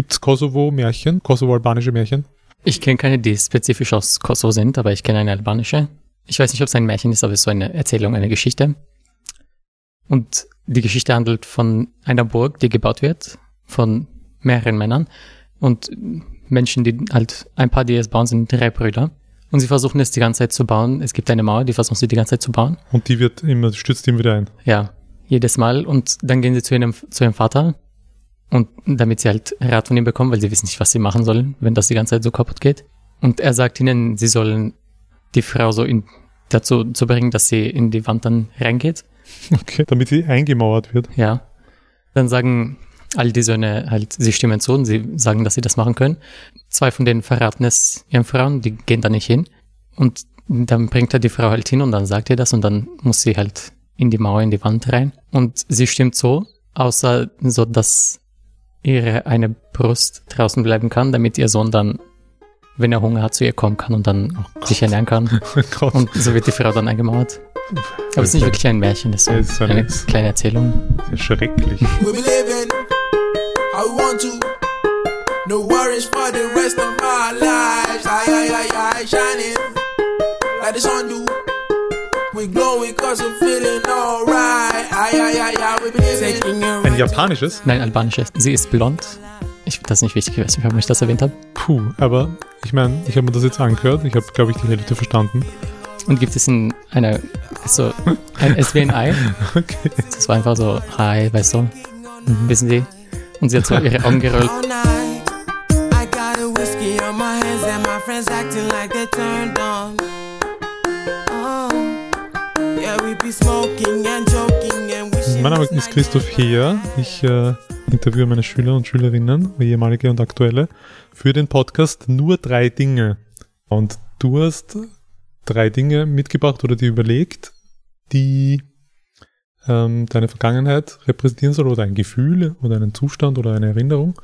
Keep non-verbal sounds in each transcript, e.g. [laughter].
Gibt es Kosovo-Märchen, Kosovo-albanische Märchen? Ich kenne keine, die spezifisch aus Kosovo sind, aber ich kenne eine albanische. Ich weiß nicht, ob es ein Märchen ist, aber es ist so eine Erzählung, eine Geschichte. Und die Geschichte handelt von einer Burg, die gebaut wird, von mehreren Männern. Und Menschen, die halt, ein paar, die es bauen, sind drei Brüder. Und sie versuchen es die ganze Zeit zu bauen. Es gibt eine Mauer, die versuchen sie die ganze Zeit zu bauen. Und die wird immer, stützt ihm wieder ein. Ja, jedes Mal. Und dann gehen sie zu ihrem, zu ihrem Vater. Und damit sie halt Rat von ihm bekommen, weil sie wissen nicht, was sie machen sollen, wenn das die ganze Zeit so kaputt geht. Und er sagt ihnen, sie sollen die Frau so in, dazu zu bringen, dass sie in die Wand dann reingeht. [laughs] Okay, damit sie eingemauert wird. Ja. Dann sagen all die Söhne halt, sie stimmen zu und sie sagen, dass sie das machen können. Zwei von denen verraten es ihren Frauen, die gehen da nicht hin. Und dann bringt er die Frau halt hin und dann sagt er das und dann muss sie halt in die Mauer, in die Wand rein. Und sie stimmt so, außer so, dass ihre eine Brust draußen bleiben kann, damit ihr Sohn dann, wenn er Hunger hat, zu ihr kommen kann und dann Oh sich ernähren kann. [laughs] Oh. Und so wird die Frau dann eingemauert. Aber es ist nicht wirklich ein Märchen, es ist so eine kleine Erzählung. Sehr schrecklich. We be living how we want to. No worries for the rest of our lives. I, I, I, I, shining like the sun do. We glowing cause we're feeling alright. Ein japanisches? Nein, albanisches. Sie ist blond. Ich, das ist nicht wichtig, ich weiß nicht, warum ich das erwähnt habe. Puh, aber ich meine, ich habe mir das jetzt angehört. Ich habe, glaube ich, die Hälfte verstanden. Und gibt es in einer, so, ein SWNI? [laughs] Okay. Das war einfach so, hi, weißt du, wissen Sie? Und sie hat so ihre Augen gerollt. Oh, smoking and joking. Mein Name ist Christoph Heer. Ich äh, interviewe meine Schüler und Schülerinnen, ehemalige und aktuelle, für den Podcast Nur drei Dinge. Und du hast drei Dinge mitgebracht oder dir überlegt, die ähm, deine Vergangenheit repräsentieren soll oder ein Gefühl oder einen Zustand oder eine Erinnerung,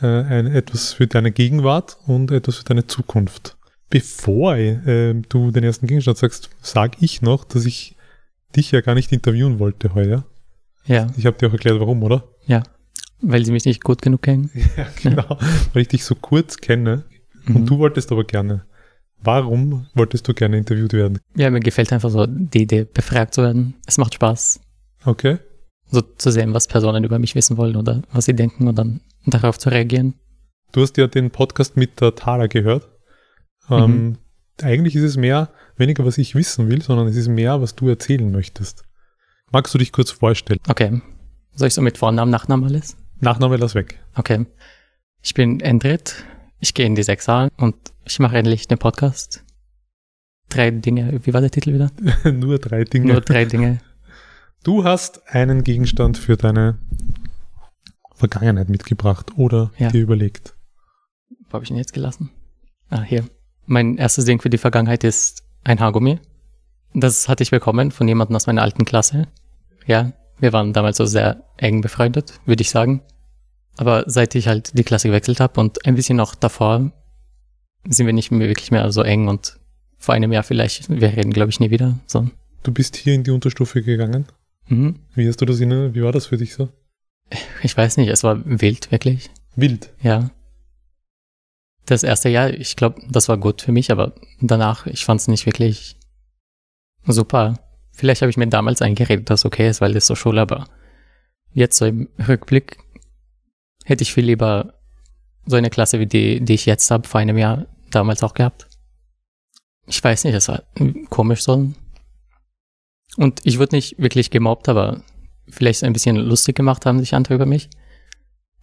äh, ein, etwas für deine Gegenwart und etwas für deine Zukunft. Bevor äh, du den ersten Gegenstand sagst, sage ich noch, dass ich dich ja gar nicht interviewen wollte heute. Ja, Ich habe dir auch erklärt, warum, oder? ja. Weil sie mich nicht gut genug kennen. [laughs] Ja, genau. Weil ich dich so kurz kenne und Mhm. du wolltest aber gerne. Warum wolltest du gerne interviewt werden? Ja, mir gefällt einfach so die Idee, befragt zu werden. Es macht Spaß, Okay. so zu sehen, was Personen über mich wissen wollen oder was sie denken und dann darauf zu reagieren. Du hast ja den Podcast mit der Tara gehört. Ähm, Eigentlich ist es mehr, weniger was ich wissen will, sondern es ist mehr, was du erzählen möchtest. Magst du dich kurz vorstellen? Okay. Soll ich so mit Vornamen, Nachnamen alles? Nachname lass weg. Okay. Ich bin Endrit. Ich gehe in die Sechsal und ich mache endlich den Podcast. Drei Dinge. Wie war der Titel wieder? [laughs] Nur drei Dinge. Nur drei Dinge. Du hast einen Gegenstand für deine Vergangenheit mitgebracht oder Ja. dir überlegt. Wo habe ich ihn jetzt gelassen? Ah, hier. Mein erstes Ding für die Vergangenheit ist ein Haargummi. Das hatte ich bekommen von jemandem aus meiner alten Klasse. Ja, wir waren damals so sehr eng befreundet, würde ich sagen. Aber seit ich halt die Klasse gewechselt habe und ein bisschen noch davor, sind wir nicht mehr wirklich mehr so eng und vor einem Jahr vielleicht, wir reden glaube ich nie wieder. So. Du bist hier in die Unterstufe gegangen. Mhm. Wie hast du das in, wie war das für dich so? Ich weiß nicht, es war wild, wirklich. Wild. Ja. Das erste Jahr, ich glaube, das war gut für mich, aber danach, ich fand es nicht wirklich super. Vielleicht habe ich mir damals eingeredet, dass okay ist, weil das so Schule, aber jetzt so im Rückblick hätte ich viel lieber so eine Klasse wie die, die ich jetzt habe, vor einem Jahr damals auch gehabt. Ich weiß nicht, es war komisch so. Und ich wurde nicht wirklich gemobbt, aber vielleicht ein bisschen lustig gemacht haben sich andere über mich.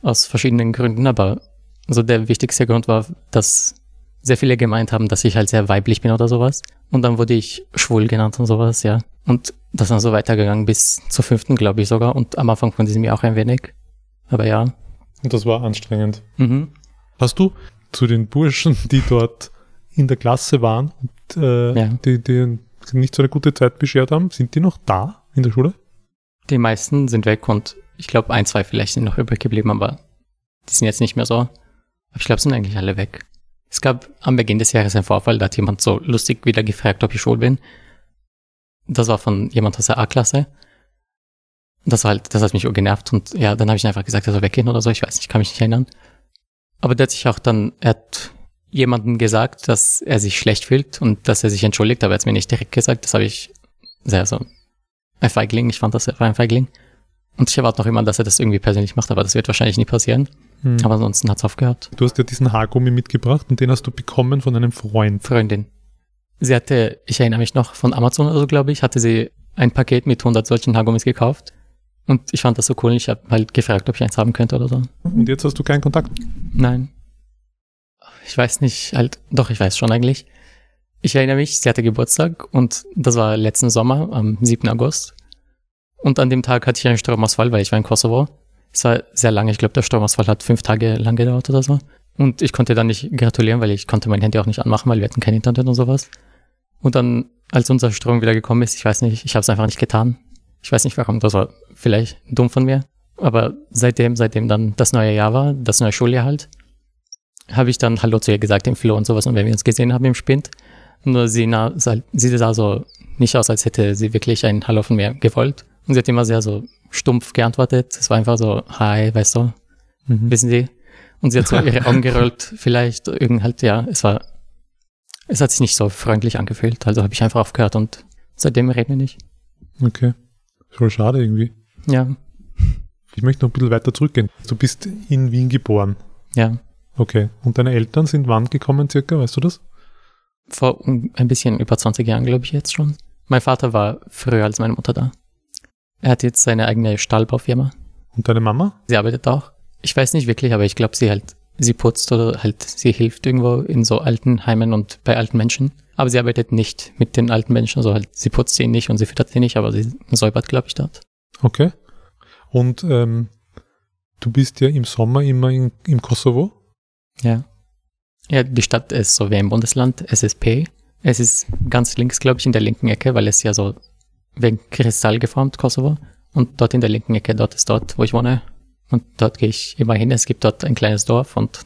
Aus verschiedenen Gründen, aber so der wichtigste Grund war, dass sehr viele gemeint haben, dass ich halt sehr weiblich bin oder sowas. Und dann wurde ich schwul genannt und sowas, ja. Und das ist dann so weitergegangen bis zur fünften, glaube ich sogar. Und am Anfang von diesem Jahr auch ein wenig. Aber ja. Und das war anstrengend. Mhm. Hast du zu den Burschen, die dort in der Klasse waren und äh, Ja. die, die nicht so eine gute Zeit beschert haben, sind die noch da in der Schule? Die meisten sind weg und ich glaube, ein, zwei vielleicht sind noch übrig geblieben, aber die sind jetzt nicht mehr so. Aber ich glaube, sind eigentlich alle weg. Es gab am Beginn des Jahres einen Vorfall, da hat jemand so lustig wieder gefragt, ob ich schwul bin. Das war von jemand aus der A-Klasse. Das war halt, das hat mich genervt und ja, dann habe ich einfach gesagt, er soll weggehen oder so, ich weiß nicht, kann mich nicht erinnern. Aber der hat sich auch dann, er hat jemandem gesagt, dass er sich schlecht fühlt und dass er sich entschuldigt, aber er hat mir nicht direkt gesagt. Das habe ich sehr so ein Feigling. Ich fand das er war ein Feigling. Und ich erwarte noch immer, dass er das irgendwie persönlich macht, aber das wird wahrscheinlich nie passieren. Hm. Aber ansonsten hat's aufgehört. Du hast ja diesen Haargummi mitgebracht und den hast du bekommen von einem Freund. Freundin. Sie hatte, ich erinnere mich noch, von Amazon oder so, glaube ich, hatte sie ein Paket mit 100 solchen Haargummis gekauft. Und ich fand das so cool. Ich habe halt gefragt, ob ich eins haben könnte oder so. Und jetzt hast du keinen Kontakt. Nein. Ich weiß nicht, halt, doch, ich weiß schon eigentlich. Ich erinnere mich, sie hatte Geburtstag und das war letzten Sommer, am 7. August. Und an dem Tag hatte ich einen Stromausfall, weil ich war in Kosovo. Es war sehr lange, ich glaube, der Stromausfall hat fünf Tage lang gedauert oder so. Und ich konnte dann nicht gratulieren, weil ich konnte mein Handy auch nicht anmachen, weil wir hatten kein Internet und sowas. Und dann, als unser Strom wieder gekommen ist, ich weiß nicht, ich habe es einfach nicht getan. Ich weiß nicht warum, das war vielleicht dumm von mir. Aber seitdem, seitdem dann das neue Jahr war, das neue Schuljahr halt, habe ich dann Hallo zu ihr gesagt im Flow und sowas. Und wenn wir uns gesehen haben im Spind, nur sie, na, sie sah so nicht aus, als hätte sie wirklich ein Hallo von mir gewollt. Und sie hat immer sehr so stumpf geantwortet. Es war einfach so, hi, weißt du, Mhm. wissen Sie? Und sie hat so [laughs] ihre Augen gerollt, vielleicht irgend halt, ja, es war, es hat sich nicht so freundlich angefühlt. Also habe ich einfach aufgehört und seitdem reden wir nicht. Okay. Voll schade irgendwie. Ja, Ich möchte noch ein bisschen weiter zurückgehen. Du bist in Wien geboren. ja. Okay. Und deine Eltern sind wann gekommen circa? Weißt du das? Vor ein bisschen über 20 Jahren, glaube ich, jetzt schon. Mein Vater war früher als meine Mutter da. Er hat jetzt seine eigene Stahlbaufirma. Und deine Mama? Sie arbeitet auch. Ich weiß nicht wirklich, aber ich glaube, sie halt, sie putzt oder halt, sie hilft irgendwo in so alten Heimen und bei alten Menschen. Aber sie arbeitet nicht mit den alten Menschen, also halt, sie putzt sie nicht und sie füttert sie nicht, aber sie säubert, glaube ich, dort. Okay. Und ähm, du bist ja im Sommer immer in, im Kosovo. Ja. Ja, die Stadt ist so wie ein Bundesland, SSP. Es ist ganz links, glaube ich, in der linken Ecke, weil es ja so wegen Kristall geformt, Kosovo. Und dort in der linken Ecke, dort ist dort, wo ich wohne. Und dort gehe ich immer hin. Es gibt dort ein kleines Dorf und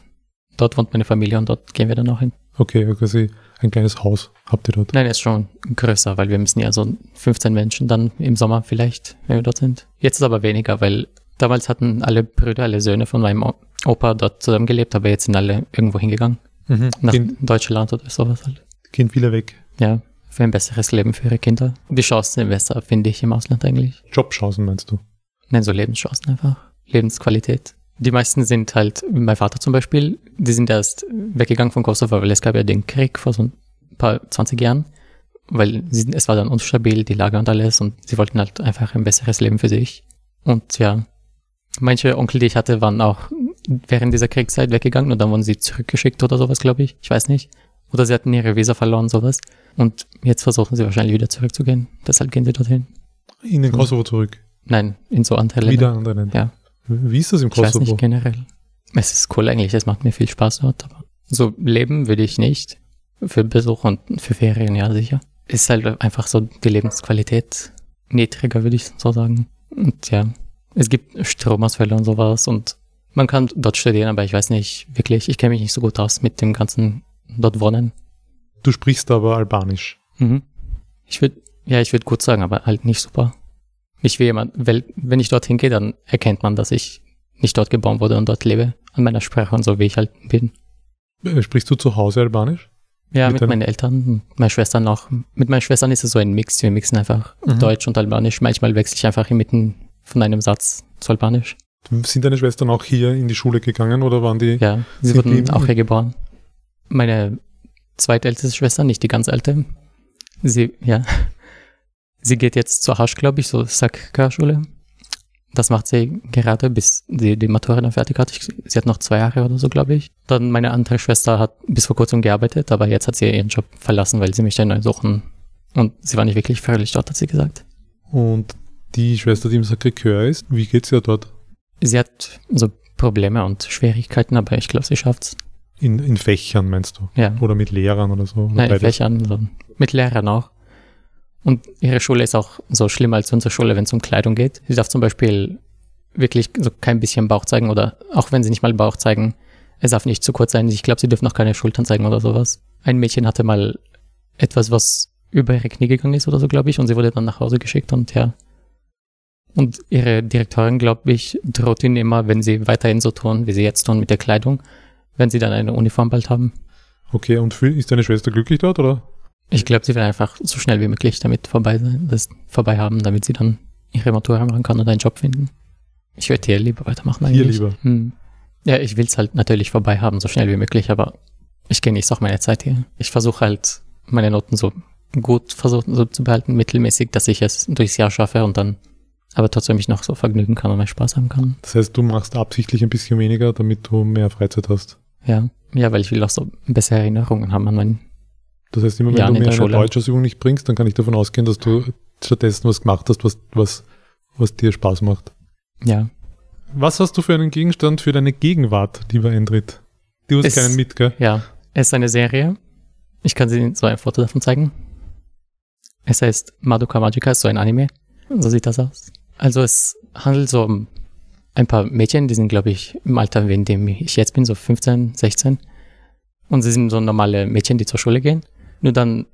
dort wohnt meine Familie und dort gehen wir dann auch hin. Okay, quasi ein kleines Haus habt ihr dort. Nein, ist schon größer, weil wir müssen ja so 15 Menschen dann im Sommer vielleicht, wenn wir dort sind. Jetzt ist aber weniger, weil damals hatten alle Brüder, alle Söhne von meinem Opa dort zusammengelebt, aber jetzt sind alle irgendwo hingegangen. Mhm. Nach Gehen, Deutschland oder sowas halt. gehen viele weg. Ja, für ein besseres Leben für ihre Kinder. Die Chancen sind besser, finde ich, im Ausland eigentlich. Jobchancen meinst du? Nein, so Lebenschancen einfach. Lebensqualität. Die meisten sind halt, mein Vater zum Beispiel, die sind erst weggegangen von Kosovo, weil es gab ja den Krieg vor so ein paar 20 Jahren. Weil sie, es war dann unstabil, die Lage und alles, und sie wollten halt einfach ein besseres Leben für sich. Und ja, manche Onkel, die ich hatte, waren auch während dieser Kriegszeit weggegangen und dann wurden sie zurückgeschickt oder sowas, glaube ich. Ich weiß nicht. Oder sie hatten ihre Visa verloren, sowas. Und jetzt versuchen sie wahrscheinlich wieder zurückzugehen. Deshalb gehen sie dorthin. In den. Kosovo zurück. Nein, in so andere Länder. Wieder andere Länder. Ja. Wie ist das im Ich weiß Kosovo? nicht generell. Es ist cool eigentlich, es macht mir viel Spaß dort, aber so leben würde ich nicht. Für Besuch und für Ferien, ja sicher. Ist halt einfach so die Lebensqualität niedriger, würde ich so sagen. Und ja, es gibt Stromausfälle und sowas und man kann dort studieren, aber ich weiß nicht wirklich, ich kenne mich nicht so gut aus mit dem ganzen dort wohnen. Du sprichst aber Albanisch. Mhm. Ich würde, ja, ich würde gut sagen, aber halt nicht super. Ich will jemand, weil, wenn ich dorthin gehe, dann erkennt man, dass ich nicht dort geboren wurde und dort lebe, an meiner Sprache und so, wie ich halt bin. Äh, Sprichst du zu Hause Albanisch? Ja, Mit mit, meinen Eltern, meinen Schwestern auch. Mit meinen Schwestern ist es so ein Mix, wir mixen einfach Mhm. Deutsch und Albanisch. Manchmal wechsle ich einfach inmitten von einem Satz zu Albanisch. Sind deine Schwestern auch hier in die Schule gegangen oder waren die? Ja, sie wurden die- auch hier geboren. Meine zweitälteste Schwester, nicht die ganz alte, sie, ja, sie geht jetzt zur Hasch, glaube ich, so Sakkar-Schule. Das macht sie gerade, bis sie die Matura dann fertig hat. Ich, sie hat noch zwei Jahre oder so, glaube ich. Dann meine andere Schwester hat bis vor kurzem gearbeitet, aber jetzt hat sie ihren Job verlassen, weil sie möchte einen neuen suchen. Und sie war nicht wirklich fröhlich dort, hat sie gesagt. Und die Schwester, die im Sacré-Cœur ist, wie geht's ihr dort? Sie hat so Probleme und Schwierigkeiten, aber ich glaube, sie schafft's. In, in Fächern meinst du? Ja. Oder mit Lehrern oder so? Oder Nein, beides? Fächern, so mit Lehrern auch. Und ihre Schule ist auch so schlimmer als unsere Schule, wenn es um Kleidung geht. Sie darf zum Beispiel wirklich so kein bisschen Bauch zeigen oder auch wenn sie nicht mal Bauch zeigen, es darf nicht zu kurz sein. Ich glaube, sie dürfen noch keine Schultern zeigen oder sowas. Ein Mädchen hatte mal etwas, was über ihre Knie gegangen ist oder so, glaube ich, und sie wurde dann nach Hause geschickt und ja. Und ihre Direktorin, glaube ich, droht ihnen immer, wenn sie weiterhin so tun, wie sie jetzt tun mit der Kleidung, wenn sie dann eine Uniform bald haben. Okay, und für, ist deine Schwester glücklich dort, oder? Ich glaube, sie will einfach so schnell wie möglich damit vorbei sein, das vorbei haben, damit sie dann ihre Matura machen kann und einen Job finden. Ich würde hier lieber weitermachen Hier eigentlich. lieber. Hm. Ja, ich will es halt natürlich vorbei haben, so schnell wie möglich, aber ich genieße auch meine Zeit hier. Ich versuche halt, meine Noten so gut versuchen so zu behalten, mittelmäßig, dass ich es durchs Jahr schaffe und dann aber trotzdem mich noch so vergnügen kann und mehr Spaß haben kann. Das heißt, du machst absichtlich ein bisschen weniger, damit du mehr Freizeit hast. Ja. Ja, weil ich will auch so bessere Erinnerungen haben an mein, Das heißt, immer wenn Ja, du mir eine. Deutschausübung nicht bringst, dann kann ich davon ausgehen, dass du stattdessen was gemacht hast, was, was, was dir Spaß macht. ja. Was hast du für einen Gegenstand für deine Gegenwart, lieber Endrit? Du hast Es- keinen mit, gell? Ja, es ist eine Serie. Ich kann Sie so ein Foto davon zeigen. Es heißt Madoka Magica, ist so ein Anime. So sieht das aus. Also es handelt so um ein paar Mädchen, die sind, glaube ich, im Alter, in dem ich jetzt bin, so 15, 16. Und sie sind so normale Mädchen, die zur Schule gehen. Nur dann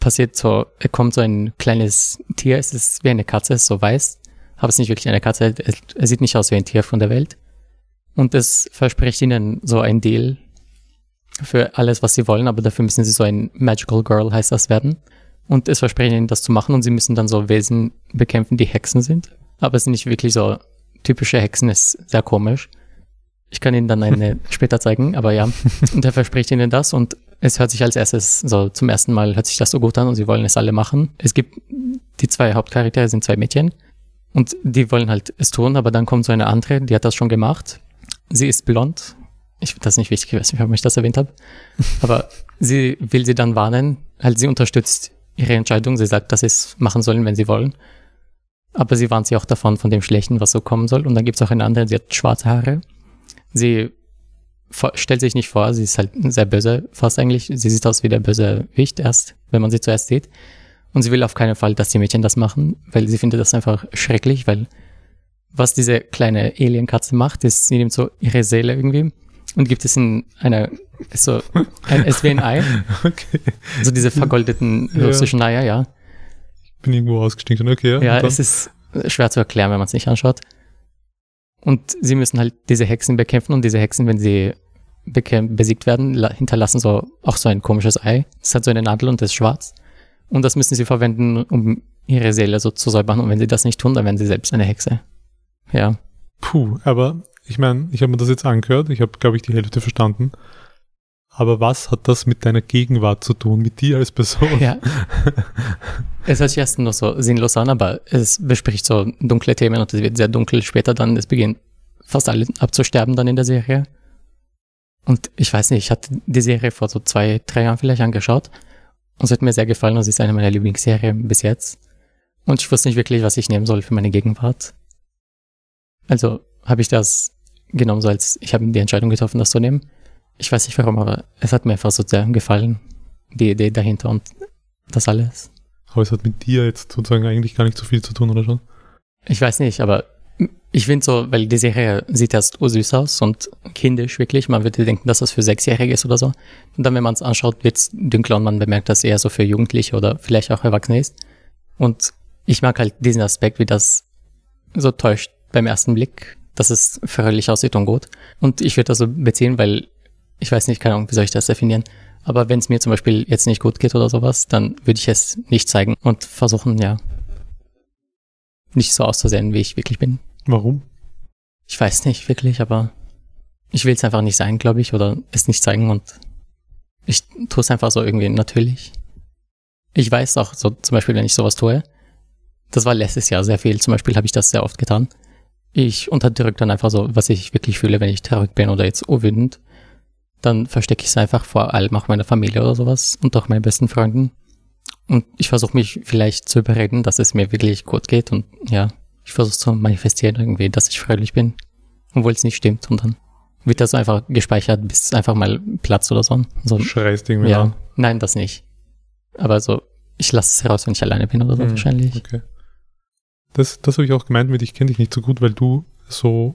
passiert so, kommt so ein kleines Tier, es ist wie eine Katze, es ist so weiß. Aber es ist nicht wirklich eine Katze, er sieht nicht aus wie ein Tier von der Welt. Und es verspricht ihnen so ein Deal für alles, was sie wollen, aber dafür müssen sie so ein Magical Girl, heißt das, werden. Und es verspricht ihnen, das zu machen und sie müssen dann so Wesen bekämpfen, die Hexen sind. Aber es sind nicht wirklich so typische Hexen, ist sehr komisch. Ich kann Ihnen dann eine [laughs] später zeigen, aber ja. Und er verspricht Ihnen das und es hört sich als erstes so zum ersten Mal hört sich das so gut an und sie wollen es alle machen. Es gibt die zwei Hauptcharaktere sind zwei Mädchen und die wollen halt es tun, aber dann kommt so eine andere, die hat das schon gemacht. Sie ist blond. Ich finde das nicht wichtig, ich weiß nicht, warum ich das erwähnt habe. Aber sie will sie dann warnen. Halt, sie unterstützt ihre Entscheidung. Sie sagt, dass sie es machen sollen, wenn sie wollen. Aber sie warnt sie auch davon, von dem Schlechten, was so kommen soll. Und dann gibt es auch eine andere, sie hat schwarze Haare. Sie stellt sich nicht vor, sie ist halt sehr böse, fast eigentlich. Sie sieht aus wie der böse Wicht erst, wenn man sie zuerst sieht. Und sie will auf keinen Fall, dass die Mädchen das machen, weil sie findet das einfach schrecklich, weil was diese kleine Alienkatze macht, ist, sie nimmt so ihre Seele irgendwie und gibt es in einer, ist so, ein, es wie ein Ei, [laughs] Okay. so diese vergoldeten Ja. russischen Eier, ja. Bin irgendwo ausgestiegen. Okay, ja. Ja, es ist schwer zu erklären, wenn man es nicht anschaut. Und sie müssen halt diese Hexen bekämpfen und diese Hexen, wenn sie besiegt werden, la- hinterlassen so auch so ein komisches Ei. Es hat so eine Nadel und das ist schwarz. Und das müssen sie verwenden, um ihre Seele so zu säubern. Und wenn sie das nicht tun, dann werden sie selbst eine Hexe. Ja. Puh, aber ich meine, ich habe mir das jetzt angehört, ich habe, glaube ich, die Hälfte verstanden. Aber was hat das mit deiner Gegenwart zu tun, mit dir als Person? Ja. [laughs] es hört sich erst noch so sinnlos an, aber es bespricht so dunkle Themen und es wird sehr dunkel später dann. Es beginnt fast alle abzusterben dann in der Serie. Und ich weiß nicht, ich hatte die Serie vor so zwei, drei Jahren vielleicht angeschaut. Und es hat mir sehr gefallen und sie ist eine meiner Lieblingsserien bis jetzt. Und ich wusste nicht wirklich, was ich nehmen soll für meine Gegenwart. Also habe ich das genommen, so als ich habe die Entscheidung getroffen, das zu nehmen. Ich weiß nicht warum, aber es hat mir einfach so sehr gefallen, die Idee dahinter und das alles. Aber es hat mit dir jetzt sozusagen eigentlich gar nicht so viel zu tun, oder schon? Ich weiß nicht, aber ich finde so, weil die Serie sieht erst ursüß aus und kindisch wirklich. Man würde denken, dass das für Sechsjährige ist oder so. Und dann, wenn man es anschaut, wird es dunkler und man bemerkt, dass es eher so für Jugendliche oder vielleicht auch Erwachsene ist. Und ich mag halt diesen Aspekt, wie das so täuscht beim ersten Blick, dass es fröhlich aussieht und gut. Und ich würde das so beziehen, weil ich weiß nicht, keine Ahnung, wie soll ich das definieren. Aber wenn es mir zum Beispiel jetzt nicht gut geht oder sowas, dann würde ich es nicht zeigen und versuchen, ja, nicht so auszusehen, wie ich wirklich bin. Warum? Ich weiß nicht wirklich, aber ich will es einfach nicht sein, glaube ich, oder es nicht zeigen und ich tue es einfach so irgendwie natürlich. Ich weiß auch so, zum Beispiel, wenn ich sowas tue, das war letztes Jahr sehr viel, zum Beispiel habe ich das sehr oft getan. Ich unterdrücke dann einfach so, was ich wirklich fühle, wenn ich traurig bin oder jetzt urwütend. Dann verstecke ich es einfach vor allem auch meiner Familie oder sowas und auch meinen besten Freunden. Und ich versuche mich vielleicht zu überreden, dass es mir wirklich gut geht und ja, ich versuche zu manifestieren irgendwie, dass ich fröhlich bin, obwohl es nicht stimmt. Und dann wird das einfach gespeichert, bis es einfach mal Platz oder so. so schreist irgendwie ja, an. nein, das nicht. Aber so, ich lasse es heraus, wenn ich alleine bin oder so Hm, wahrscheinlich. Okay. Das, das habe ich auch gemeint mit, ich kenne dich nicht so gut, weil du so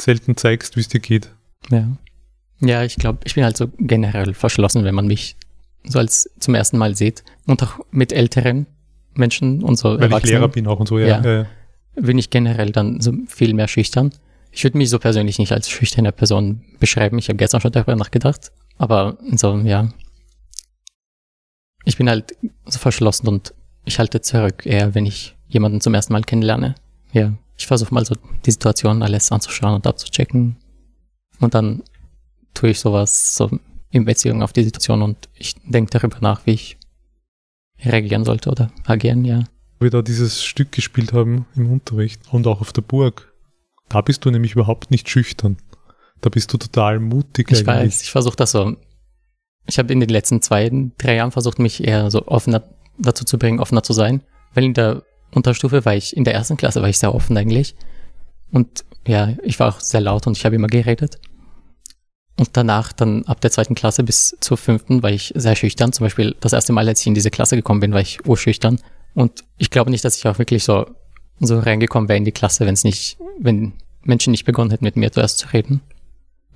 selten zeigst, wie es dir geht. Ja. Ja, ich glaube, ich bin halt so generell verschlossen, wenn man mich so als zum ersten Mal sieht. Und auch mit älteren Menschen und so Weil ich Lehrer bin auch und so, ja. Ja. ja. ja. bin ich generell dann so viel mehr schüchtern. Ich würde mich so persönlich nicht als schüchterne Person beschreiben. Ich habe gestern schon darüber nachgedacht. Aber so, ja. Ich bin halt so verschlossen und ich halte zurück, eher wenn ich jemanden zum ersten Mal kennenlerne. Ja, ich versuche mal so die Situation alles anzuschauen und abzuchecken. Und dann tue ich sowas so in Beziehung auf die Situation und ich denke darüber nach, wie ich reagieren sollte oder agieren, ja. Wir da dieses Stück gespielt haben im Unterricht und auch auf der Burg. Da bist du nämlich überhaupt nicht schüchtern. Da bist du total mutig. Ich eigentlich. weiß, ich versuche das so. Ich habe in den letzten zwei, drei Jahren versucht, mich eher so offener dazu zu bringen, offener zu sein. Weil in der Unterstufe war ich, in der ersten Klasse war ich sehr offen eigentlich. Und ja, ich war auch sehr laut und ich habe immer geredet. Und danach, dann ab der zweiten Klasse bis zur fünften, war ich sehr schüchtern. Zum Beispiel das erste Mal, als ich in diese Klasse gekommen bin, war ich urschüchtern. Und ich glaube nicht, dass ich auch wirklich so, so reingekommen wäre in die Klasse, wenn es nicht, wenn Menschen nicht begonnen hätten, mit mir zuerst zu reden.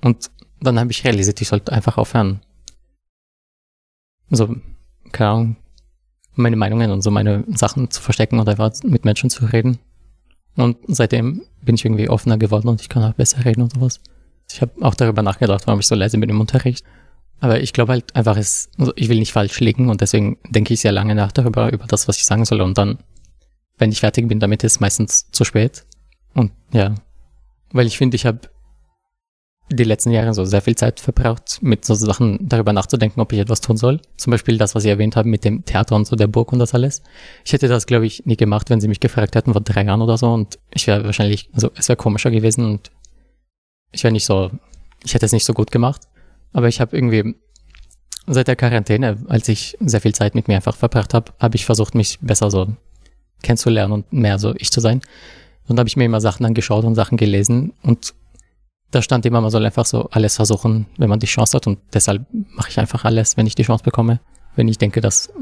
Und dann habe ich realisiert, ich sollte einfach aufhören. So, keine Ahnung, meine Meinungen und so meine Sachen zu verstecken und einfach mit Menschen zu reden. Und seitdem bin ich irgendwie offener geworden und ich kann auch besser reden und sowas. Ich habe auch darüber nachgedacht, warum ich so leise bin im Unterricht. Aber ich glaube halt einfach, es, also ich will nicht falsch liegen und deswegen denke ich sehr lange nach darüber, über das, was ich sagen soll. Und dann, wenn ich fertig bin damit, ist meistens zu spät. Und ja, weil ich finde, ich habe die letzten Jahre so sehr viel Zeit verbraucht, mit so Sachen darüber nachzudenken, ob ich etwas tun soll. Zum Beispiel das, was Sie erwähnt haben mit dem Theater und so der Burg und das alles. Ich hätte das, glaube ich, nie gemacht, wenn Sie mich gefragt hätten vor drei Jahren oder so und ich wäre wahrscheinlich, also es wäre komischer gewesen und ich wäre nicht so, ich hätte es nicht so gut gemacht. Aber ich habe irgendwie seit der Quarantäne, als ich sehr viel Zeit mit mir einfach verbracht habe, habe ich versucht, mich besser so kennenzulernen und mehr so ich zu sein. Und habe ich mir immer Sachen angeschaut und Sachen gelesen und da stand immer, man soll einfach so alles versuchen, wenn man die Chance hat. Und deshalb mache ich einfach alles, wenn ich die Chance bekomme, wenn ich denke, dass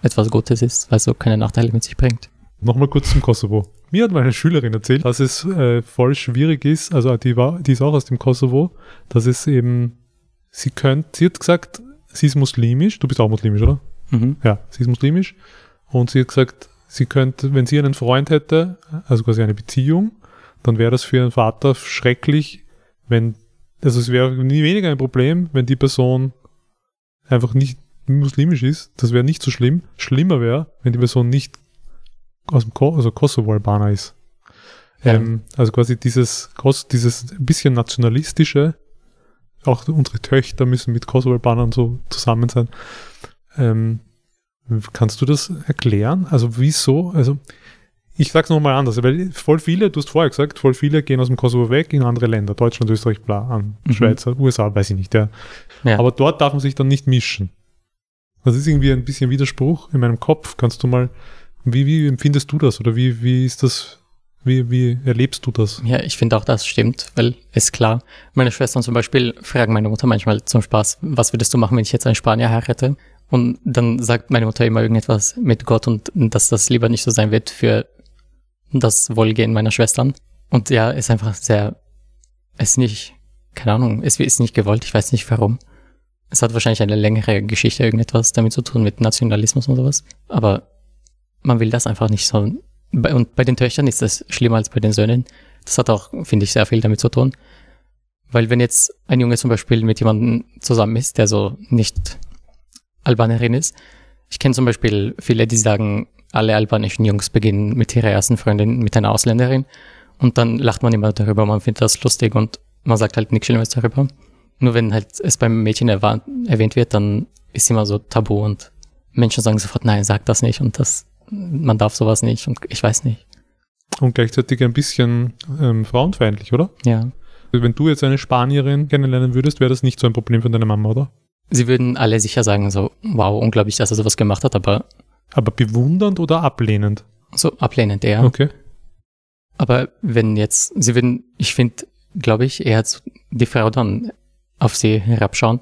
etwas Gutes ist, weil es so keine Nachteile mit sich bringt. Nochmal kurz zum Kosovo. Mir hat meine Schülerin erzählt, dass es äh, voll schwierig ist, also die war, die ist auch aus dem Kosovo, dass es eben, sie könnte, sie hat gesagt, sie ist muslimisch, du bist auch muslimisch, oder? Mhm. Ja, sie ist muslimisch und sie hat gesagt, sie könnte, wenn sie einen Freund hätte, also quasi eine Beziehung, dann wäre das für ihren Vater schrecklich, wenn, also es wäre nie weniger ein Problem, wenn die Person einfach nicht muslimisch ist. Das wäre nicht so schlimm. Schlimmer wäre, wenn die Person nicht aus dem Ko also Kosovo-Albaner ist. Ja. Ähm, also quasi dieses, dieses bisschen nationalistische, auch unsere Töchter müssen mit Kosovo-Albanern so zusammen sein. Ähm, kannst du das erklären? Also wieso? Also ich sag's nochmal anders, weil voll viele, du hast vorher gesagt, voll viele gehen aus dem Kosovo weg in andere Länder, Deutschland, Österreich, bla, an, mhm. Schweiz, USA, weiß ich nicht, ja. ja. Aber dort darf man sich dann nicht mischen. Das ist irgendwie ein bisschen Widerspruch in meinem Kopf. Kannst du mal, wie, wie empfindest du das oder wie, wie ist das, wie, wie erlebst du das? Ja, ich finde auch, das stimmt, weil ist klar. Meine Schwestern zum Beispiel fragen meine Mutter manchmal zum Spaß, was würdest du machen, wenn ich jetzt einen Spanier heirate? Und dann sagt meine Mutter immer irgendetwas mit Gott und dass das lieber nicht so sein wird für das Wohlgehen meiner Schwestern. Und ja, ist einfach sehr, ist nicht, keine Ahnung, es ist nicht gewollt, ich weiß nicht warum. Es hat wahrscheinlich eine längere Geschichte, irgendetwas damit zu tun, mit Nationalismus und sowas. Aber man will das einfach nicht so. Und bei den Töchtern ist das schlimmer als bei den Söhnen. Das hat auch, finde ich, sehr viel damit zu tun. Weil wenn jetzt ein Junge zum Beispiel mit jemandem zusammen ist, der so nicht Albanerin ist, ich kenne zum Beispiel viele, die sagen, alle albanischen Jungs beginnen mit ihrer ersten Freundin mit einer Ausländerin und dann lacht man immer darüber, man findet das lustig und man sagt halt nichts Schlimmes darüber. Nur wenn halt es beim Mädchen erwähnt wird, dann ist immer so tabu und Menschen sagen sofort, nein, sag das nicht und das, man darf sowas nicht und ich weiß nicht. Und gleichzeitig ein bisschen ähm, frauenfeindlich, oder? Ja. Wenn du jetzt eine Spanierin kennenlernen würdest, wäre das nicht so ein Problem für deine Mama, oder? Sie würden alle sicher sagen, so, wow, unglaublich, dass er sowas gemacht hat, aber aber bewundernd oder ablehnend? So, ablehnend eher. Okay. Aber wenn jetzt, sie würden, ich finde, glaube ich, eher die Frau dann auf sie herabschauen,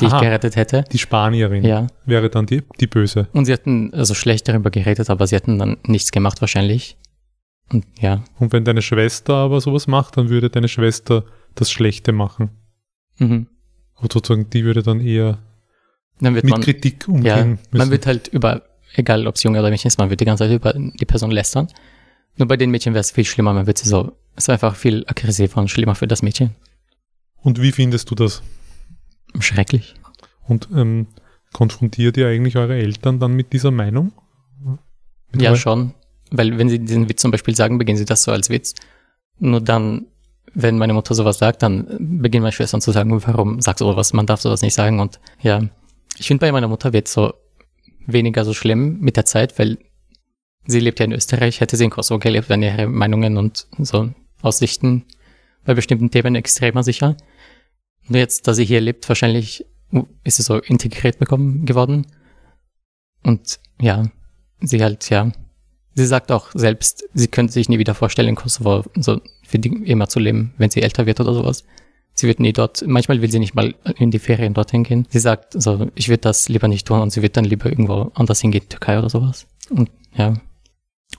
die Aha, ich gerettet hätte. Die Spanierin ja. wäre dann die, die Böse. Und sie hatten also schlecht darüber geredet, aber sie hätten dann nichts gemacht wahrscheinlich. Und ja. Und wenn deine Schwester aber sowas macht, dann würde deine Schwester das Schlechte machen. Mhm. Und sozusagen, die würde dann eher dann mit man, Kritik umgehen ja, müssen. Man wird halt über egal ob es Junge oder Mädchen ist, man wird die ganze Zeit über die Person lästern. Nur bei den Mädchen wäre es viel schlimmer, man wird sie so, es ist einfach viel aggressiver und schlimmer für das Mädchen. Und wie findest du das? Schrecklich. Und ähm, konfrontiert ihr eigentlich eure Eltern dann mit dieser Meinung? Mit Ja, schon. Weil wenn sie diesen Witz zum Beispiel sagen, beginnen sie das so als Witz. Nur dann, wenn meine Mutter sowas sagt, dann beginnen meine Schwestern zu sagen, warum sagst du sowas? Man darf sowas nicht sagen. Und ja, ich finde bei meiner Mutter wird so weniger so schlimm mit der Zeit, weil sie lebt ja in Österreich. Hätte sie in Kosovo gelebt, wären ihre Meinungen und so Aussichten bei bestimmten Themen extremer sicher. Nur jetzt, da sie hier lebt, wahrscheinlich ist sie so integriert bekommen geworden. Und ja, sie halt, ja, sie sagt auch selbst, sie könnte sich nie wieder vorstellen, in Kosovo so für die immer zu leben, wenn sie älter wird oder sowas. Sie wird nie dort, manchmal will sie nicht mal in die Ferien dorthin gehen. Sie sagt so, ich würde das lieber nicht tun und sie wird dann lieber irgendwo anders hingehen, Türkei oder sowas. Und ja.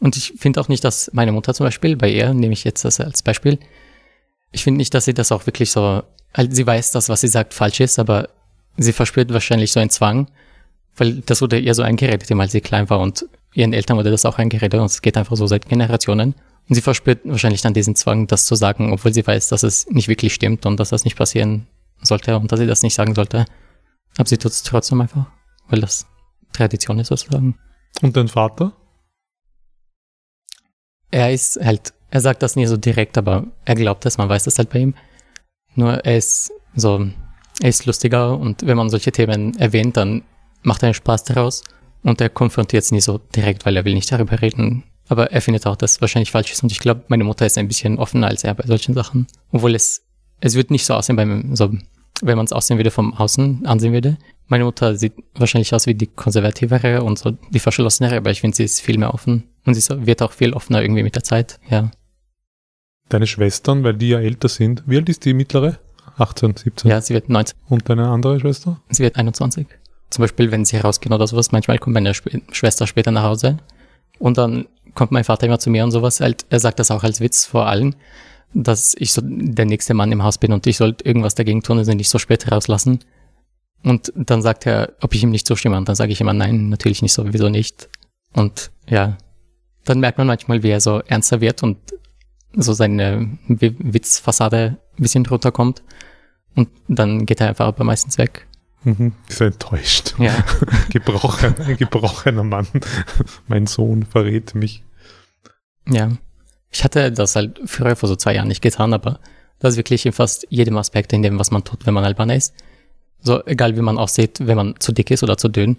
Und ich finde auch nicht, dass meine Mutter zum Beispiel, bei ihr nehme ich jetzt das als Beispiel, ich finde nicht, dass sie das auch wirklich so, also sie weiß, dass was sie sagt falsch ist, aber sie verspürt wahrscheinlich so einen Zwang, weil das wurde ihr so eingeredet, immer als sie klein war und ihren Eltern wurde das auch eingeredet und es geht einfach so seit Generationen. Und sie verspürt wahrscheinlich dann diesen Zwang, das zu sagen, obwohl sie weiß, dass es nicht wirklich stimmt und dass das nicht passieren sollte und dass sie das nicht sagen sollte. Aber sie tut es trotzdem einfach, weil das Tradition ist sozusagen. Und dein Vater? Er ist halt, er sagt das nie so direkt, aber er glaubt es, man weiß das halt bei ihm. Nur er ist so, er ist lustiger und wenn man solche Themen erwähnt, dann macht er einen Spaß daraus und er konfrontiert es nie so direkt, weil er will nicht darüber reden. Aber er findet auch, dass es wahrscheinlich falsch ist und ich glaube, meine Mutter ist ein bisschen offener als er bei solchen Sachen. Obwohl es, es wird nicht so aussehen beim, so, wenn man es aussehen würde vom Außen ansehen würde. Meine Mutter sieht wahrscheinlich aus wie die konservativere und so die verschlossenere, aber ich finde, sie ist viel mehr offen. Und sie wird auch viel offener irgendwie mit der Zeit, ja. Deine Schwestern, weil die ja älter sind. Wie alt ist die mittlere? 18, 17. Ja, sie wird 19, Und deine andere Schwester? sie wird 21. Zum Beispiel, wenn sie rausgehen oder sowas, manchmal kommt meine Schwester später nach Hause und dann kommt mein Vater immer zu mir und sowas. Halt, er sagt das auch als Witz vor allen, dass ich so der nächste Mann im Haus bin und ich sollte irgendwas dagegen tun und sie nicht so spät rauslassen. Und dann sagt er, ob ich ihm nicht zustimme. Und dann sage ich immer, nein, natürlich nicht, sowieso nicht. Und ja, dann merkt man manchmal, wie er so ernster wird und so seine Witzfassade ein bisschen runterkommt. Und dann geht er einfach aber meistens weg. Mhm. Ist enttäuscht. Ja. [laughs] Gebrochen, ein gebrochener Mann. [laughs] mein Sohn verrät mich. Ja. Ich hatte das halt früher vor so zwei Jahren nicht getan, aber das ist wirklich in fast jedem Aspekt in dem, was man tut, wenn man Albaner ist. So, egal wie man aussieht, wenn man zu dick ist oder zu dünn,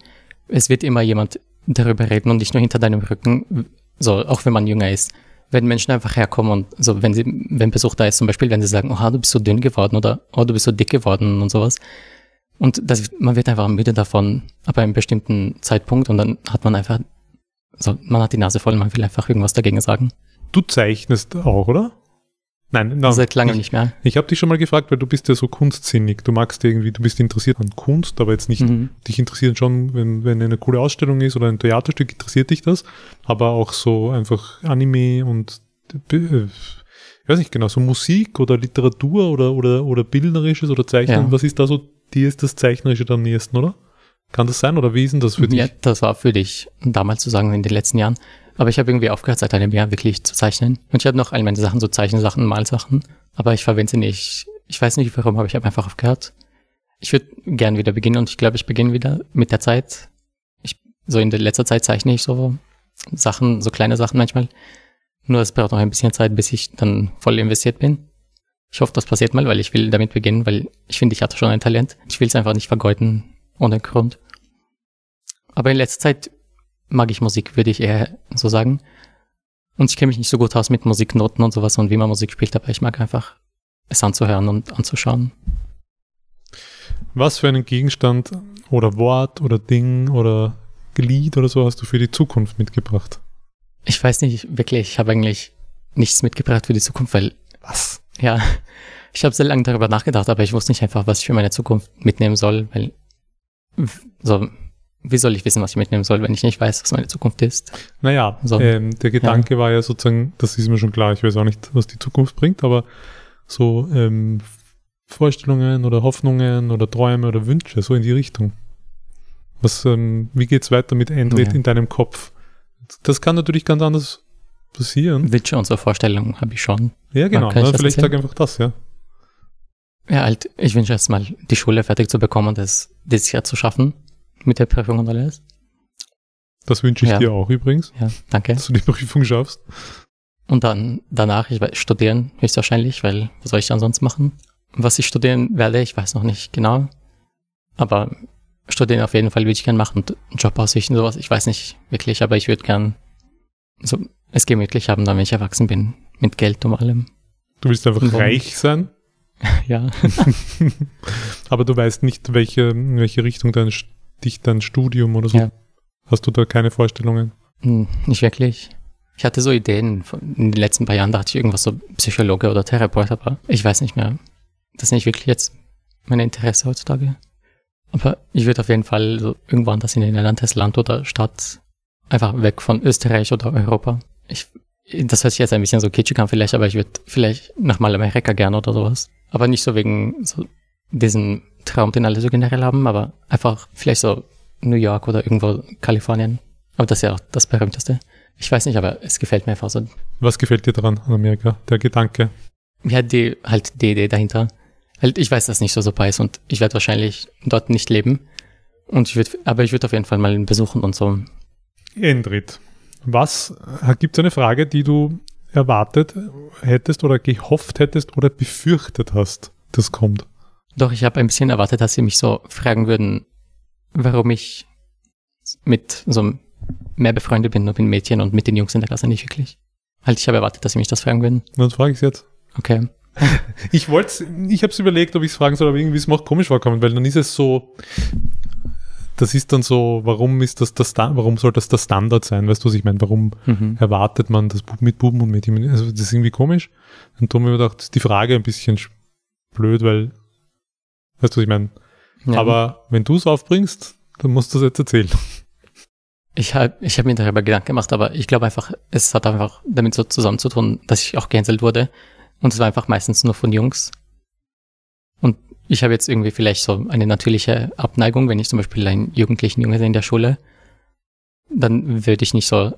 es wird immer jemand darüber reden und nicht nur hinter deinem Rücken, so, auch wenn man jünger ist. Wenn Menschen einfach herkommen und so, wenn sie, wenn Besuch da ist, zum Beispiel, wenn sie sagen, oh, du bist so dünn geworden oder oh, du bist so dick geworden und sowas. Und das, man wird einfach müde davon ab einem bestimmten Zeitpunkt und dann hat man einfach, so, man hat die Nase voll, man will einfach irgendwas dagegen sagen. Du zeichnest auch, oder? Nein, nein Seit langem ich, nicht mehr. Ich habe dich schon mal gefragt, weil du bist ja so kunstsinnig. Du magst irgendwie, du bist interessiert an Kunst, aber jetzt nicht, Mhm. dich interessiert schon, wenn, wenn eine coole Ausstellung ist oder ein Theaterstück, interessiert dich das. Aber auch so einfach Anime und äh, ich weiß nicht genau, so Musik oder Literatur oder, oder, oder Bildnerisches oder Zeichnen. Ja. Was ist da so, dir ist das Zeichnerische am nächsten, oder? Kann das sein? Oder wie ist denn das für dich? Ja, das war für dich damals zu sagen in den letzten Jahren. Aber ich habe irgendwie aufgehört, seit einem Jahr wirklich zu zeichnen. Und ich habe noch all meine Sachen, so Zeichensachen, Malsachen. Aber ich verwende sie nicht. Ich weiß nicht warum, aber ich habe einfach aufgehört. Ich würde gern wieder beginnen und ich glaube, ich beginne wieder mit der Zeit. Ich, so in der letzter Zeit zeichne ich so Sachen, so kleine Sachen manchmal. Nur es braucht noch ein bisschen Zeit, bis ich dann voll investiert bin. Ich hoffe, das passiert mal, weil ich will damit beginnen, weil ich finde, ich hatte schon ein Talent. Ich will es einfach nicht vergeuden, ohne Grund. Aber in letzter Zeit mag ich Musik, würde ich eher so sagen. Und ich kenne mich nicht so gut aus mit Musiknoten und sowas und wie man Musik spielt, aber ich mag einfach es anzuhören und anzuschauen. Was für einen Gegenstand oder Wort oder Ding oder Lied oder so hast du für die Zukunft mitgebracht? Ich weiß nicht wirklich, ich habe eigentlich nichts mitgebracht für die Zukunft, weil, Was? ja, [laughs] ich habe sehr lange darüber nachgedacht, aber ich wusste nicht einfach, was ich für meine Zukunft mitnehmen soll, weil, so, wie soll ich wissen, was ich mitnehmen soll, wenn ich nicht weiß, was meine Zukunft ist? Naja, So. ähm, der Gedanke war ja sozusagen, das ist mir schon klar, ich weiß auch nicht, was die Zukunft bringt, aber so ähm, Vorstellungen oder Hoffnungen oder Träume oder Wünsche, so in die Richtung. Was, ähm, wie geht's weiter mit Android Ja. in deinem Kopf? Das kann natürlich ganz anders passieren. Wünsche und so Vorstellungen habe ich schon. Ja, genau. Na, das vielleicht sag einfach das, ja. Ja, halt, ich wünsche erst mal die Schule fertig zu bekommen und es dieses Jahr zu schaffen. Mit der Prüfung und alles. Das wünsche ich Ja. dir auch übrigens, Ja, danke. dass du die Prüfung schaffst. Und dann danach, ich werde studieren, höchstwahrscheinlich, weil was soll ich dann sonst machen? Was ich studieren werde, ich weiß noch nicht genau. Aber studieren auf jeden Fall würde ich gern machen. Und Jobaussichten, sowas, ich weiß nicht wirklich, aber ich würde gern so es gemütlich haben, dann wenn ich erwachsen bin. Mit Geld und allem. Du willst einfach Warum? reich sein, [laughs] Ja. [laughs] aber du weißt nicht, welche, in welche Richtung dein, dich dein Studium oder so. Ja. Hast du da keine Vorstellungen? Hm, Nicht wirklich. Ich hatte so Ideen in den letzten paar Jahren, dachte ich irgendwas so Psychologe oder Therapeut, aber ich weiß nicht mehr. Das ist nicht wirklich jetzt mein Interesse heutzutage. Aber ich würde auf jeden Fall so irgendwo anders in ein anderes Land oder Stadt einfach weg von Österreich oder Europa. Ich, das hört sich jetzt ein bisschen so kitschig an vielleicht, aber ich würde vielleicht nach mal Amerika gerne oder sowas. Aber nicht so wegen so diesen Traum, den alle so generell haben, aber einfach vielleicht so New York oder irgendwo Kalifornien. Aber das ist ja auch das berühmteste. Ich weiß nicht, aber es gefällt mir einfach so. Was gefällt dir daran an Amerika? Der Gedanke. Ja, die, halt die Idee dahinter. Halt, ich weiß, dass es nicht so super ist und ich werde wahrscheinlich dort nicht leben. Und ich würde, aber ich würde auf jeden Fall mal ihn besuchen und so. Endrit. Was gibt es eine Frage, die du erwartet hättest oder gehofft hättest oder befürchtet hast, das kommt? Doch, ich habe ein bisschen erwartet, dass sie mich so fragen würden, warum ich mit so mehr befreundet bin mit den Mädchen und mit den Jungs in der Klasse nicht wirklich. Halt, ich habe erwartet, dass sie mich das fragen würden. Dann frage ich es jetzt. Okay. [laughs] Ich wollte, ich habe es überlegt, ob ich es fragen soll, aber irgendwie ist es mir auch komisch vorkommen, weil dann ist es so, das ist dann so, warum ist das das, warum soll das der Standard sein? Weißt du, was ich meine? Warum Mhm. erwartet man das mit Buben und Mädchen? Also das ist irgendwie komisch. Und darum habe ich mir gedacht, ist die Frage ein bisschen sch- blöd, weil, weißt du, was ich meine? Ja. Aber wenn du es aufbringst, dann musst du es jetzt erzählen. Ich habe ich hab mir darüber Gedanken gemacht, aber ich glaube einfach, es hat einfach damit so zusammenzutun, dass ich auch gehänselt wurde. Und es war einfach meistens nur von Jungs. Und ich habe jetzt irgendwie vielleicht so eine natürliche Abneigung, wenn ich zum Beispiel einen jugendlichen Junge sehe in der Schule, dann würde ich nicht so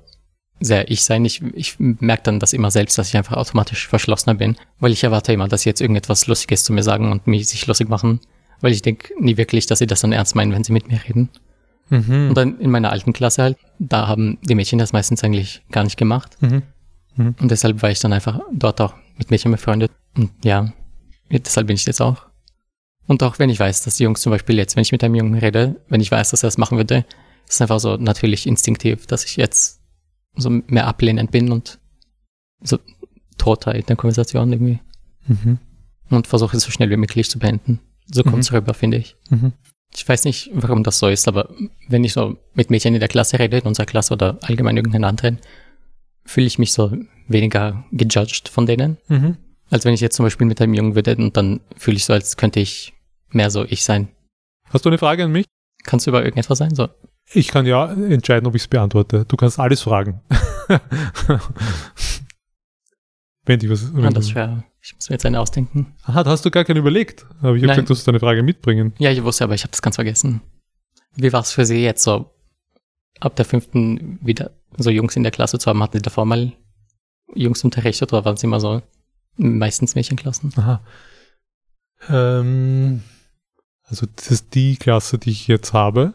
sehr ich sein. Ich, ich merke dann das immer selbst, dass ich einfach automatisch verschlossener bin, weil ich erwarte immer, dass sie jetzt irgendetwas Lustiges zu mir sagen und mich sich lustig machen, weil ich denke nie wirklich, dass sie das dann ernst meinen, wenn sie mit mir reden. Mhm. Und dann in meiner alten Klasse halt, da haben die Mädchen das meistens eigentlich gar nicht gemacht. Mhm. Und deshalb war ich dann einfach dort auch mit Mädchen befreundet. Und ja, deshalb bin ich jetzt auch. Und auch wenn ich weiß, dass die Jungs zum Beispiel jetzt, wenn ich mit einem Jungen rede, wenn ich weiß, dass er das machen würde, ist es einfach so natürlich instinktiv, dass ich jetzt so mehr ablehnend bin und so toter in der Konversation irgendwie. Mhm. Und versuche es so schnell wie möglich zu beenden. So kommt's rüber, finde ich. Mhm. Ich weiß nicht, warum das so ist, aber wenn ich so mit Mädchen in der Klasse rede, in unserer Klasse oder allgemein irgendeinen anderen, fühle ich mich so weniger gejudged von denen, Mhm. als wenn ich jetzt zum Beispiel mit einem Jungen würde und dann fühle ich so, als könnte ich mehr so ich sein. Hast du eine Frage an mich? Kannst du über irgendetwas sein? So, Ich kann ja entscheiden, ob ich es beantworte. Du kannst alles fragen. [laughs] dich was. Ist du, schwer. Ich muss mir jetzt eine ausdenken. aha, da hast du gar keinen überlegt. Aber ich habe gesagt, du sollst deine Frage mitbringen. Ja, ich wusste, aber ich habe das ganz vergessen. Wie war es für Sie jetzt so, ab der fünften wieder so Jungs in der Klasse zu haben? Hatten Sie davor mal Jungs unterrichtet oder waren Sie immer so meistens Mädchenklassen? Aha. Ähm, also das ist die Klasse, die ich jetzt habe.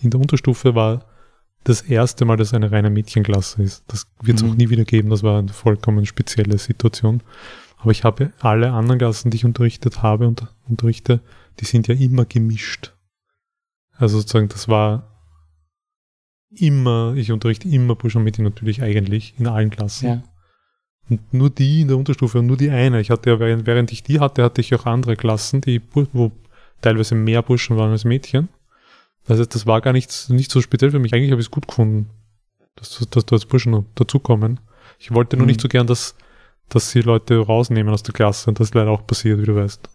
In der Unterstufe war das erste Mal, dass es eine reine Mädchenklasse ist. Das wird es Mhm. auch nie wieder geben. Das war eine vollkommen spezielle Situation. Aber ich habe alle anderen Klassen, die ich unterrichtet habe und unterrichte, die sind ja immer gemischt. Also sozusagen, das war immer, ich unterrichte immer Burschen und Mädchen natürlich eigentlich in allen Klassen. Ja. Und nur die in der Unterstufe und nur die eine. Ich hatte ja, während, während ich die hatte, hatte ich auch andere Klassen, die, wo teilweise mehr Burschen waren als Mädchen. Heißt, das war gar nichts, nicht so speziell für mich. Eigentlich habe ich es gut gefunden, dass, dass da als Burschen noch dazukommen. Ich wollte nur Mhm. nicht so gern, dass, dass sie Leute rausnehmen aus der Klasse. Und das ist leider auch passiert, wie du weißt.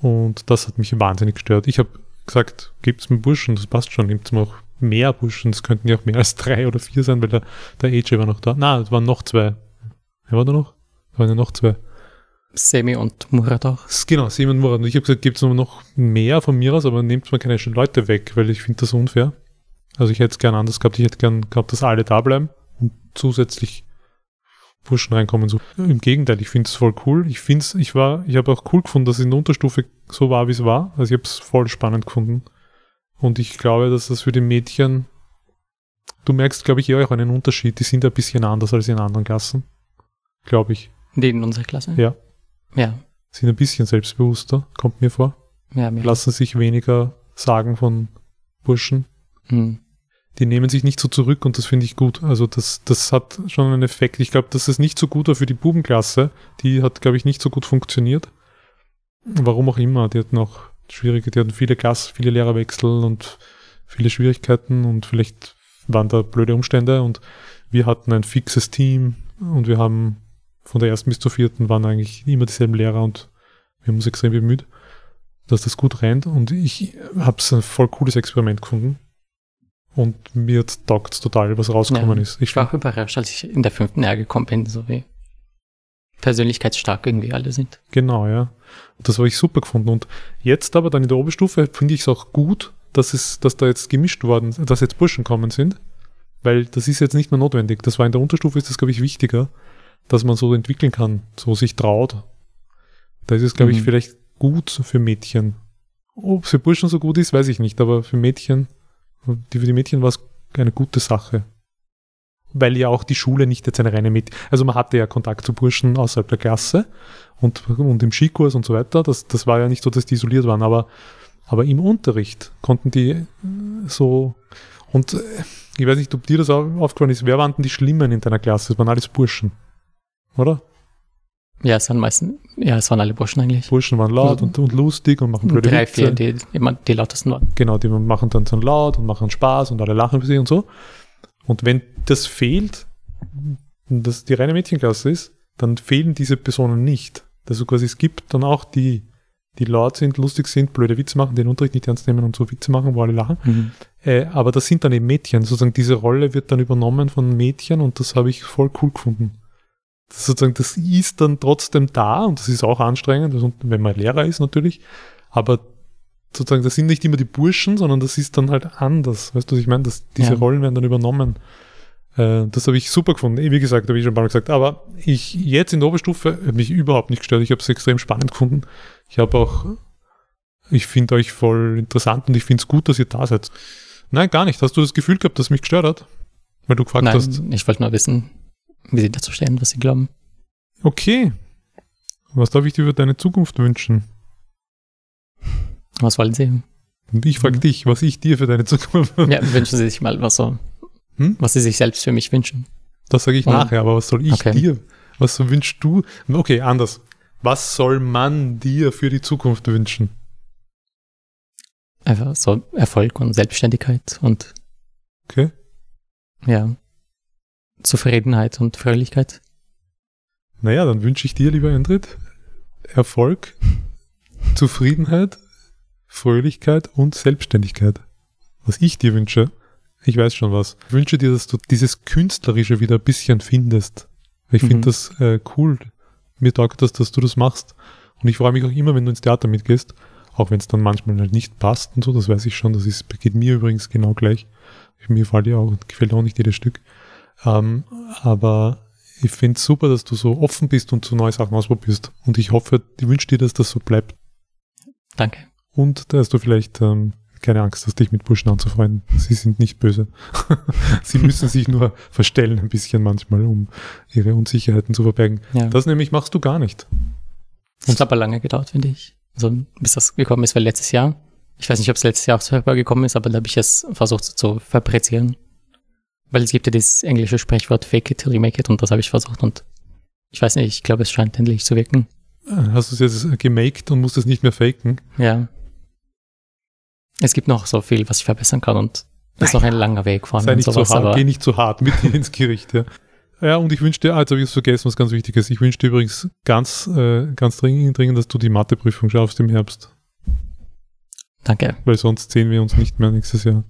Und das hat mich wahnsinnig gestört. Ich habe gesagt, gibt's mir Burschen, das passt schon. Gibt's mir auch mehr Burschen. Es könnten ja auch mehr als drei oder vier sein, weil der, der AJ war noch da. Na, es waren noch zwei. Wer war da noch? Da waren ja noch zwei. Semi und Murat auch. Genau, Murat. Und ich habe gesagt, gibt es noch mehr von mir aus, aber nehmt mir keine Leute weg, weil ich finde das unfair. Also ich hätte es gern anders gehabt. Ich hätte gern gehabt, dass alle da bleiben und zusätzlich Burschen reinkommen. So. Im Gegenteil, ich finde es voll cool. Ich finde ich war, ich habe auch cool gefunden, dass es in der Unterstufe so war, wie es war. Also ich habe es voll spannend gefunden. Und ich glaube, dass das für die Mädchen, du merkst, glaube ich, eh auch einen Unterschied. Die sind ein bisschen anders als in anderen Klassen. Glaube ich. Die in unserer Klasse? Ja. Ja. Sind ein bisschen selbstbewusster, kommt mir vor. Ja, mir Lassen sich weniger sagen von Burschen. Hm. Die nehmen sich nicht so zurück und das finde ich gut. Also das, das hat schon einen Effekt. Ich glaube, dass es nicht so gut war für die Bubenklasse. Die hat, glaube ich, nicht so gut funktioniert. Warum auch immer. Die hatten auch schwierige, die hatten viele Klassen, viele Lehrerwechsel und viele Schwierigkeiten und vielleicht waren da blöde Umstände und wir hatten ein fixes Team und wir haben von der ersten bis zur vierten waren eigentlich immer dieselben Lehrer und wir haben uns extrem bemüht, dass das gut rennt und ich habe es ein voll cooles Experiment gefunden und mir taugt total, was rausgekommen Ja. ist. Ich war auch überrascht, als ich in der fünften R gekommen bin, so wie persönlichkeitsstark irgendwie alle sind. Genau, ja. Das habe ich super gefunden. Und jetzt aber dann in der Oberstufe finde ich es auch gut, dass es, dass da jetzt gemischt worden, dass jetzt Burschen kommen sind. Weil das ist jetzt nicht mehr notwendig. Das war in der Unterstufe ist das, glaube ich, wichtiger, dass man so entwickeln kann, so sich traut. Da ist es, glaube ich, Mhm. vielleicht gut für Mädchen. Ob es für Burschen so gut ist, weiß ich nicht, aber für Mädchen, die, für die Mädchen war es eine gute Sache. Weil ja auch die Schule nicht jetzt eine reine Mädchen, also man hatte ja Kontakt zu Burschen außerhalb der Klasse und, und im Skikurs und so weiter. Das, das war ja nicht so, dass die isoliert waren, aber, aber im Unterricht konnten die äh, so und äh, ich weiß nicht, ob dir das au- aufgefallen ist, wer waren denn die Schlimmen in deiner Klasse? Das waren alles Burschen, oder? Ja, es waren meistens, ja, es waren alle Burschen eigentlich. Burschen waren laut und, und lustig und machen blöde Drei, Witze. vier, die immer die lautesten waren. Genau, die machen dann so laut und machen Spaß und alle lachen für sie und so. Und wenn das fehlt, und das die reine Mädchenklasse ist, dann fehlen diese Personen nicht. Also quasi es gibt dann auch die, die laut sind, lustig sind, blöde Witze machen, den Unterricht nicht ernst nehmen und so Witze machen, wo alle lachen. Äh, aber das sind dann eben Mädchen. Sozusagen diese Rolle wird dann übernommen von Mädchen und das habe ich voll cool gefunden. Das sozusagen, das ist dann trotzdem da und das ist auch anstrengend, wenn man Lehrer ist natürlich, aber sozusagen, das sind nicht immer die Burschen, sondern das ist dann halt anders. Weißt du, was ich meine? Das, diese Ja. Rollen werden dann übernommen. Äh, das habe ich super gefunden. Wie gesagt, habe ich schon ein paar Mal gesagt. Aber ich jetzt in der Oberstufe hat mich überhaupt nicht gestört. Ich habe es extrem spannend gefunden. Ich habe auch, ich finde euch voll interessant und ich finde es gut, dass ihr da seid. Nein, gar nicht. Hast du das Gefühl gehabt, dass es mich gestört hat? Weil du gefragt hast. Nein, ich wollte nur wissen, wie sie dazu stehen, was sie glauben. Okay. Was darf ich dir für deine Zukunft wünschen? Was wollen sie? Und ich frage Mhm. dich, was ich dir für deine Zukunft [laughs] Ja, wünschen sie sich mal was so, Hm? was sie sich selbst für mich wünschen. Das sage ich Mhm. nachher, aber was soll ich Okay. dir? Was wünschst du? Okay, anders. Was soll man dir für die Zukunft wünschen? Einfach so Erfolg und Selbstständigkeit und Okay. ja, Zufriedenheit und Fröhlichkeit. Naja, dann wünsche ich dir, lieber Endrit, Erfolg, [laughs] Zufriedenheit, Fröhlichkeit und Selbstständigkeit. Was ich dir wünsche, ich weiß schon was. Ich wünsche dir, dass du dieses Künstlerische wieder ein bisschen findest. Ich Mhm. finde das äh, cool. Mir taugt das, dass du das machst. Und ich freue mich auch immer, wenn du ins Theater mitgehst. Auch wenn es dann manchmal halt nicht passt und so, das weiß ich schon. Das ist, geht mir übrigens genau gleich. Mir gefällt ja auch, gefällt auch nicht jedes Stück. Ähm, aber ich finde es super, dass du so offen bist und so neue Sachen ausprobierst. Und ich hoffe, ich wünsche dir, dass das so bleibt. Danke. Und dass du vielleicht ähm, keine Angst hast, dich mit Burschen anzufreunden. Sie sind nicht böse. [laughs] Sie müssen sich nur verstellen ein bisschen manchmal, um ihre Unsicherheiten zu verbergen. Ja. Das nämlich machst du gar nicht. Das hat aber lange gedauert, finde ich. Also, bis das gekommen ist, weil letztes Jahr, ich weiß nicht, ob es letztes Jahr auch selber gekommen ist, aber da habe ich es versucht so zu fabrizieren. Weil es gibt ja dieses englische Sprichwort Fake it till you make it und das habe ich versucht und ich weiß nicht, ich glaube, es scheint endlich zu wirken. Äh, Hast du es jetzt gemaked und musst es nicht mehr faken? Ja. Es gibt noch so viel, was ich verbessern kann und es ist noch ein langer Weg vorne Sei und nicht sowas, so hart, geh nicht zu hart mit dir ins Gericht, ja. Ja, und ich wünsche dir, ah, jetzt habe ich es vergessen, was ganz wichtig ist. Ich wünsche dir übrigens ganz, äh, ganz dringend, dringend, dass du die Matheprüfung schaffst im Herbst. danke. Weil sonst sehen wir uns nicht mehr nächstes Jahr.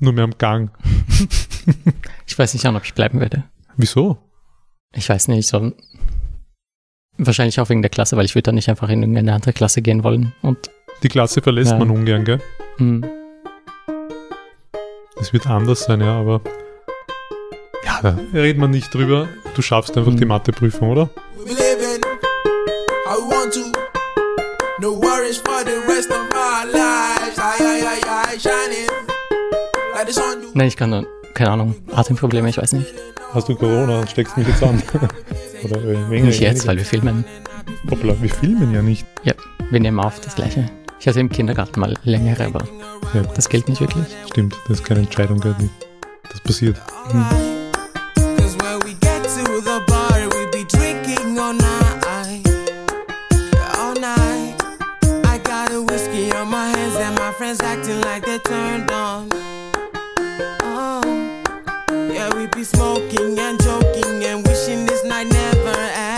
Nur mehr am Gang. [laughs] Ich weiß nicht ob ich bleiben werde. Wieso? Ich weiß nicht, so wahrscheinlich auch wegen der Klasse, weil ich würde dann nicht einfach in irgendeine andere Klasse gehen wollen und Die Klasse verlässt Ja. man ungern, gell? hm, Es wird anders sein, ja, aber. Ja, da redet man nicht drüber. Du schaffst einfach die Matheprüfung, oder? Nein, ich kann nur, keine Ahnung, Atemprobleme, ich weiß nicht. Hast du Corona und steckst mich jetzt an? [laughs] oder weniger, Nicht jetzt, weil wir filmen. Hoppla, wir filmen ja nicht. Ja, wir nehmen auf das Gleiche. Ich hatte im Kindergarten mal längere, aber Ja, das gilt nicht wirklich. stimmt. Das ist keine Entscheidung, gell? Das passiert. Friends acting like they're turned on.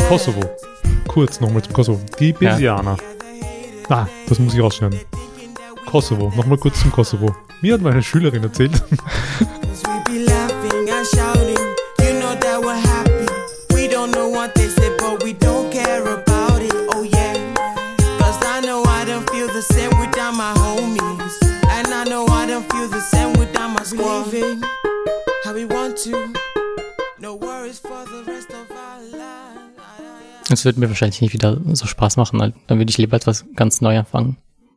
Kosovo. Kurz nochmal zum Kosovo. Die Besianer. Ah, das muss ich rausschneiden. Kosovo. Nochmal kurz zum Kosovo. Mir hat meine Schülerin erzählt, Es wird mir wahrscheinlich nicht wieder so Spaß machen. Dann würde ich lieber etwas ganz neu anfangen.